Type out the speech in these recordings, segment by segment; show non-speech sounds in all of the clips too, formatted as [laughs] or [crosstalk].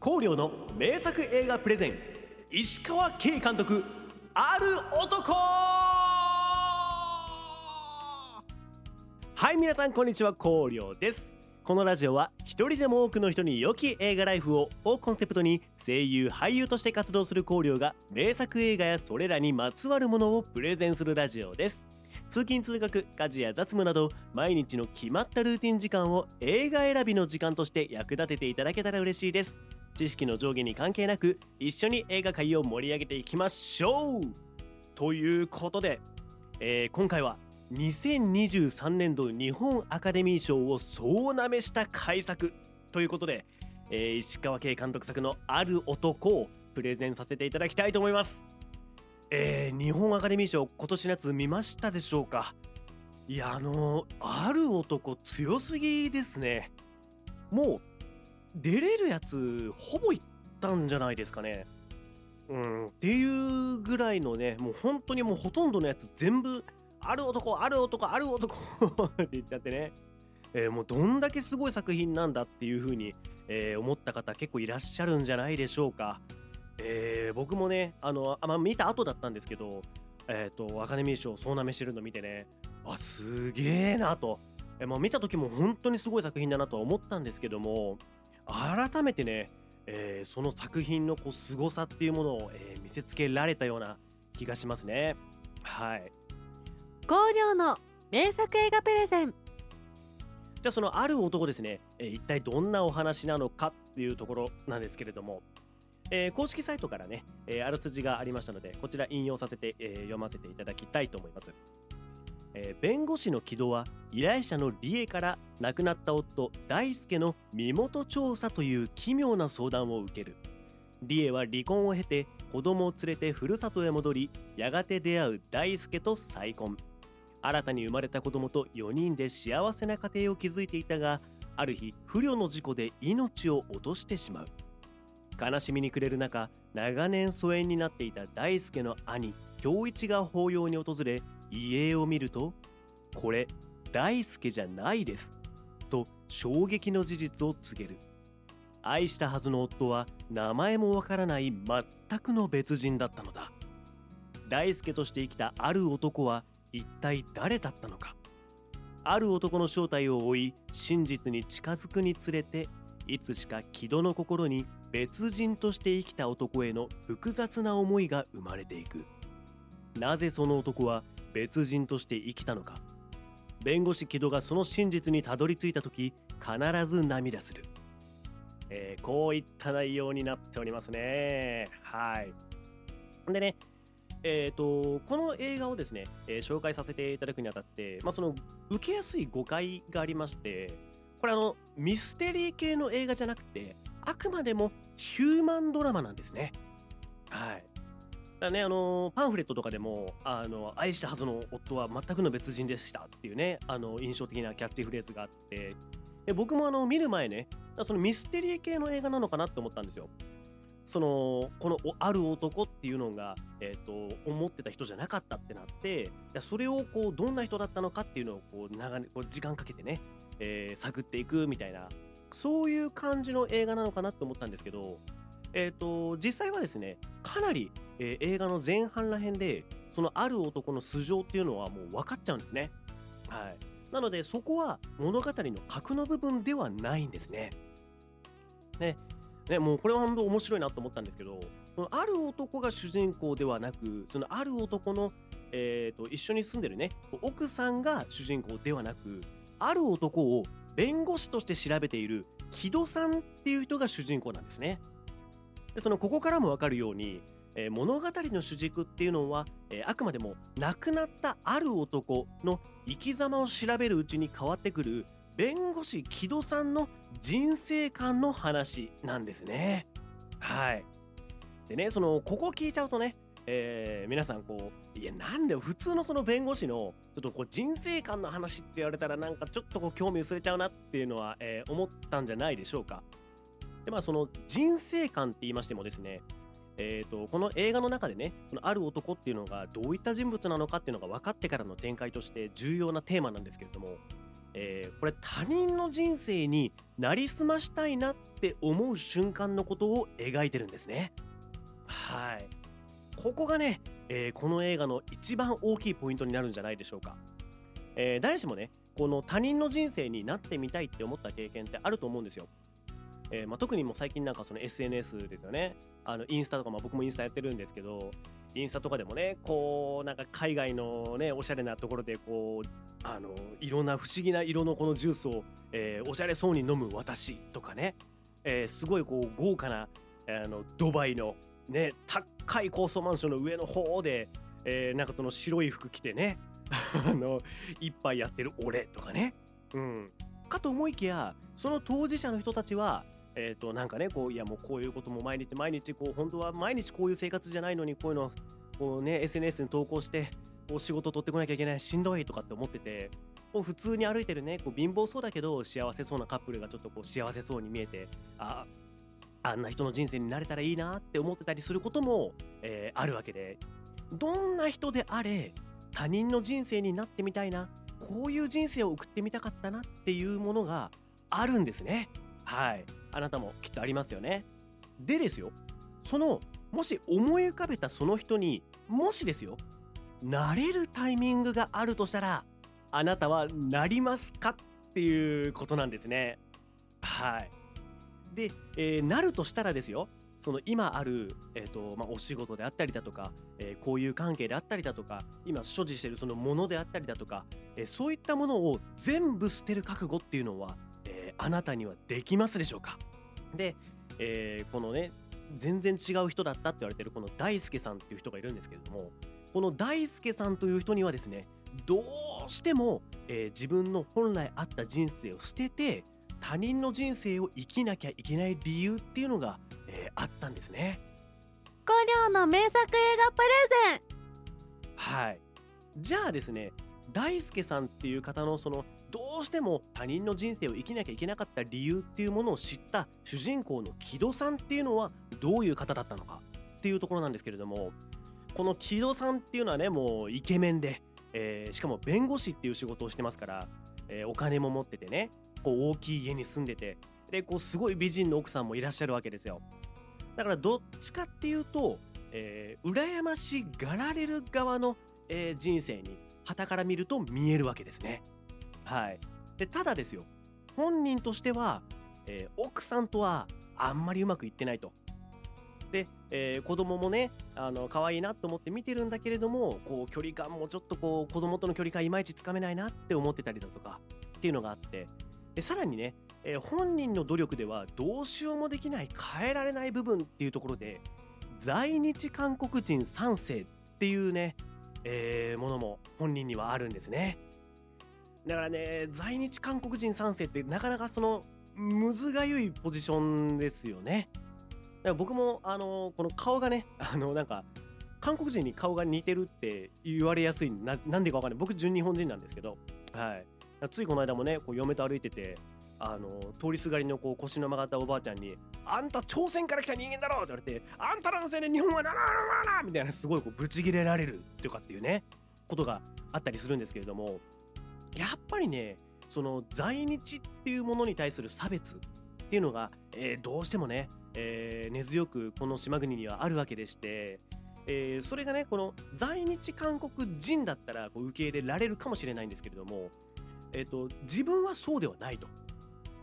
光陵の名作映画プレゼン石川慶監督ある男！はい皆さんこんにちは。光陵です。このラジオは一人でも多くの人に良き映画ライフををコンセプトに声優俳優として活動する光陵が名作映画やそれらにまつわるものをプレゼンするラジオです。通勤通学家事や雑務など毎日の決まったルーティン時間を映画選びの時間として役立てていただけたら嬉しいです。知識の上下に関係なく一緒に映画界を盛り上げていきましょうということで、えー今回は2023年度日本アカデミー賞を総なめした改作ということで、えー石川慶監督作のある男をプレゼンさせていただきたいと思います。えー日本アカデミー賞今年のやつ見ましたでしょうか？いやあのーある男強すぎですね。もう出れるやつほぼいったんじゃないですかね。うん。っていうぐらいのねもう本当にもうほとんどのやつ全部ある男ある男ある男 [laughs] って言っちゃってね、えーもうどんだけすごい作品なんだっていう風に、えー思った方結構いらっしゃるんじゃないでしょうか。えー僕もねあのあ、ま、見た後だったんですけどえっ、とアカデミー賞総なめしてるの見てね。あすげえなと、えーもう見た時も本当にすごい作品だなとは思ったんですけども改めてね、えーその作品のこう凄さっていうものを、えー見せつけられたような気がしますね。はい。光陵の名作映画プレゼン。じゃあそのある男ですね、えー一体どんなお話なのかっていうところなんですけれども、えー公式サイトからね、えーあらすじがありましたのでこちら引用させて、えー読ませていただきたいと思います、えー弁護士の木戸は依頼者の理恵から亡くなった夫大輔の身元調査という奇妙な相談を受ける。理恵は離婚を経て子供を連れてふるさとへ戻りやがて出会う大輔と再婚。新たに生まれた子供と4人で幸せな家庭を築いていたがある日不慮の事故で命を落としてしまう。悲しみに暮れる中長年疎遠になっていた大輔の兄恭一が法要に訪れ遺影を見ると「これ大輔じゃないです」と衝撃の事実を告げる。愛したはずの夫は名前もわからない全くの別人だったのだ。大輔として生きたある男は一体誰だったのか。ある男の正体を追い真実に近づくにつれていつしか木戸の心に別人として生きた男への複雑な思いが生まれていく。なぜその男は別人として生きたのか。弁護士木戸がその真実にたどり着いた時必ず涙する、えーこういった内容になっておりますね。はい。でねえー、とこの映画をですね、えー紹介させていただくにあたって、まあ、その受けやすい誤解がありましてこれあのミステリー系の映画じゃなくてあくまでもヒューマンドラマなんですね。はい。だねあのパンフレットとかでもあの愛したはずの夫は全くの別人でしたっていうねあの印象的なキャッチフレーズがあってで僕もあの見る前ねそのミステリー系の映画なのかなって思ったんですよ。そのこのある男っていうのが、えー、と思ってた人じゃなかったってなってそれをこうどんな人だったのかっていうのをこう長こう時間かけてね、えー探っていくみたいなそういう感じの映画なのかなって思ったんですけど、えー、と実際はですねかなり、えー映画の前半らへんでそのある男の素性っていうのはもう分かっちゃうんですね。はい、なのでそこは物語の核の部分ではないんですね。ねね、もうこれは本当面白いなと思ったんですけどそのある男が主人公ではなくそのある男の、えー、と一緒に住んでるね奥さんが主人公ではなくある男を弁護士として調べている木戸さんっていう人が主人公なんですね。でそのここからも分かるように、えー物語の主軸っていうのは、えーあくまでも亡くなったある男の生き様を調べるうちに変わってくる弁護士木戸さんの人生観の話なんですね。はい。でね、その、ここ聞いちゃうとね、えー皆さんこう、いや、なんで普通のその弁護士の、ちょっとこう人生観の話って言われたらなんかちょっとこう興味薄れちゃうなっていうのは、えー思ったんじゃないでしょうか。で、まあその人生観って言いましてもですね、えー、とこの映画の中でねこのある男っていうのがどういった人物なのかっていうのが分かってからの展開として重要なテーマなんですけれどもえーこれ他人の人生になりすましたいなって思う瞬間のことを描いてるんですね。はい。ここがね、えーこの映画の一番大きいポイントになるんじゃないでしょうか、えー誰しもねこの他人の人生になってみたいって思った経験ってあると思うんですよ。えーまあ、特にもう最近なんかその SNS ですよね。あのインスタとか、まあ、僕もインスタやってるんですけどインスタとかでもねこうなんか海外のねおしゃれなところでこうあのいろんな不思議な色のこのジュースを、えーおしゃれそうに飲む私とかね、えーすごいこう豪華な、あのドバイのね高い高層マンションの上の方で、えーなんかその白い服着てね [laughs] あの一杯やってる俺とかね。うん。かと思いきやその当事者の人たちはえー、となんかねこういやもうこういうことも毎日毎日こう本当は毎日こういう生活じゃないのにこういうのこうね SNS に投稿してこう仕事取ってこなきゃいけないしんどいとかって思っててこう普通に歩いてるねこう貧乏そうだけど幸せそうなカップルがちょっとこう幸せそうに見えてああんな人の人生になれたらいいなって思ってたりすることも、えーあるわけでどんな人であれ他人の人生になってみたいなこういう人生を送ってみたかったなっていうものがあるんですね。はい。あなたもきっとありますよね。でですよ。そのもし思い浮かべたその人にもしですよ。なれるタイミングがあるとしたらあなたはなりますかっていうことなんですね。はい。で、えーなるとしたらですよ。その今ある、えーとまあ、お仕事であったりだとか、えー交友関係であったりだとか今所持しているそのものであったりだとか、えーそういったものを全部捨てる覚悟っていうのは、あなたにはできますでしょうか？で、えーこのね全然違う人だったって言われてるこの大輔さんっていう人がいるんですけれどもこの大輔さんという人にはですねどうしても、えー自分の本来あった人生を捨てて他人の人生を生きなきゃいけない理由っていうのが、えーあったんですね。五両の名作映画プレゼンはい。じゃあですね、大輔さんっていう方のそのどうしても他人の人生を生きなきゃいけなかった理由っていうものを知った主人公の木戸さんっていうのはどういう方だったのかっていうところなんですけれども、この木戸さんっていうのはね、もうイケメンで、えーしかも弁護士っていう仕事をしてますから、えーお金も持っててね、こう大きい家に住んでて、で、こうすごい美人の奥さんもいらっしゃるわけですよ。だからどっちかっていうと、えー羨ましがられる側の、えー人生に傍から見ると見えるわけですね。はい。で、ただですよ、本人としては、えー奥さんとはあんまりうまくいってないと。で、えー子供もね、あの、可愛いなと思って見てるんだけれども、こう、距離感もちょっとこう、子供との距離感いまいちつかめないなって思ってたりだとか、っていうのがあって、で、さらにね、えー本人の努力ではどうしようもできない変えられない部分っていうところで在日韓国人3世っていうね、えーものも本人にはあるんですね。だからね在日韓国人3世ってなかなかそのむずがゆいポジションですよね。だから僕もあのこの顔がね [laughs] あのなんか韓国人に顔が似てるって言われやすいななんでかわかんない僕純日本人なんですけどはいついこの間もねこう嫁と歩いててあの通りすがりのこう腰の曲がったおばあちゃんに「あんた朝鮮から来た人間だろ!」って言われて「あんたらのせいで日本はならならな!」みたいなすごいこうブチギレられるとかっていうねことがあったりするんですけれどもやっぱりねその在日っていうものに対する差別っていうのが、えーどうしてもね、えー根強くこの島国にはあるわけでして、えーそれがねこの在日韓国人だったらこう受け入れられるかもしれないんですけれども、えー、と自分はそうではないと。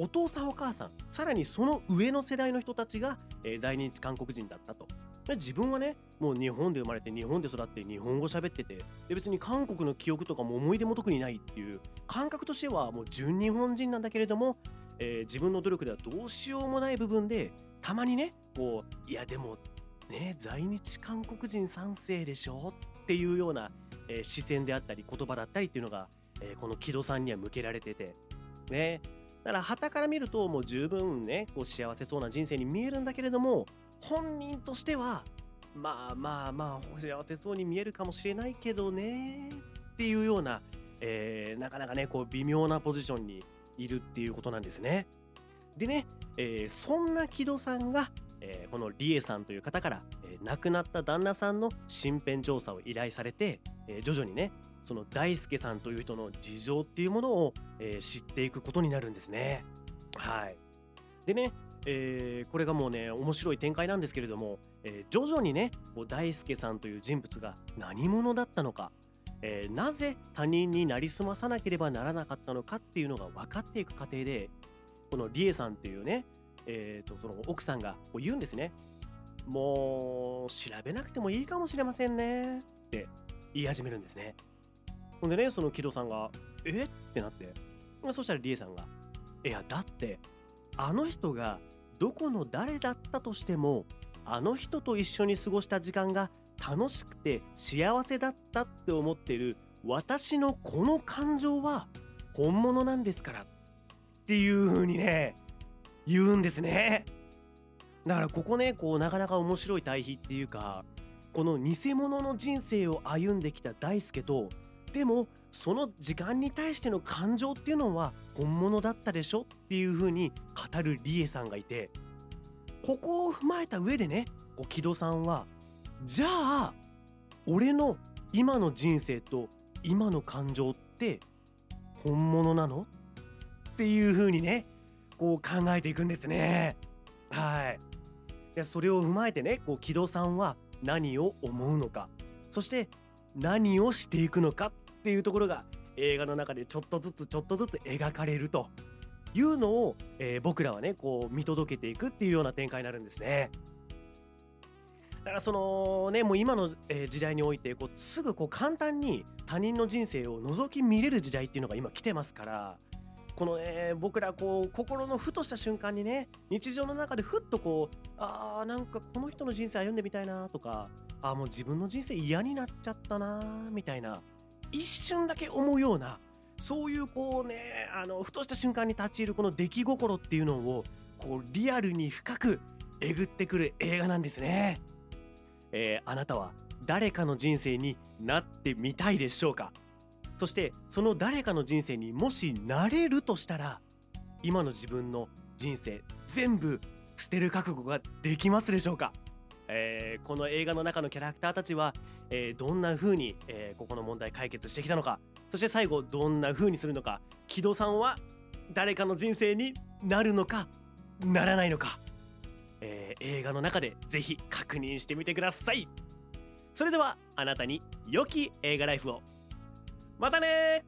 お父さんお母さんさらにその上の世代の人たちが、えー在日韓国人だったと。自分はねもう日本で生まれて日本で育って日本語喋っててで別に韓国の記憶とかも思い出も特にないっていう感覚としてはもう純日本人なんだけれども、えー自分の努力ではどうしようもない部分でたまにねこういやでもね在日韓国人3世でしょっていうような、えー視線であったり言葉だったりっていうのが、えーこの木戸さんには向けられてて。ね。だから旗から見るともう十分ねこう幸せそうな人生に見えるんだけれども本人としてはまあまあまあ幸せそうに見えるかもしれないけどねっていうような、えーなかなかねこう微妙なポジションにいるっていうことなんですね。でね、えーそんな木戸さんが、えーこのリエさんという方から、えー亡くなった旦那さんの身辺調査を依頼されて、えー徐々にねその大輔さんという人の事情っていうものを、えー、知っていくことになるんですね。はい。でね、えー、これがもうね面白い展開なんですけれども、えー、徐々にねこう大輔さんという人物が何者だったのか、えー、なぜ他人になりすまさなければならなかったのかっていうのが分かっていく過程でこのリエさんっていうね、えーと、その奥さんがこう言うんですね。もう調べなくてもいいかもしれませんねって言い始めるんですね。ほんでねその木戸さんが「え？っ?」てなってそしたらリエさんが「いやだってあの人がどこの誰だったとしてもあの人と一緒に過ごした時間が楽しくて幸せだったって思ってる私のこの感情は本物なんですからっていう風にね言うんですねだからここねこうなかなか面白い対比っていうかこの偽物の人生を歩んできた大輔とでもその時間に対しての感情っていうのは本物だったでしょっていう風に語るリエさんがいてここを踏まえた上でね木戸さんはじゃあ俺の今の人生と今の感情って本物なのっていう風にねこう考えていくんですね。はい。でそれを踏まえてねこう木戸さんは何を思うのかそして何をしていくのかっっていうところが映画の中でちょっとずつちょっとずつ描かれるというのを、えー、僕らはねこう見届けていくっていうような展開になるんですね。だからそのねもう今の、え時代においてこうすぐこう簡単に他人の人生を覗き見れる時代っていうのが今来てますからこのね僕らこう心のふとした瞬間にね日常の中でふっとこうあーなんかこの人の人生歩んでみたいなとかあもう自分の人生嫌になっちゃったなみたいな一瞬だけ思うようなそういうこうねあのふとした瞬間に立ち入るこの出来心っていうのをこうリアルに深くえぐってくる映画なんですね、えー、あなたは誰かの人生になってみたいでしょうか？そしてその誰かの人生にもしなれるとしたら今の自分の人生全部捨てる覚悟ができますでしょうか？えー、この映画の中のキャラクターたちは、えー、どんな風に、えー、ここの問題解決してきたのか。そして最後どんな風にするのか。木戸さんは誰かの人生になるのかならないのか、え映画の中でぜひ確認してみてください。それではあなたに良き映画ライフを。またね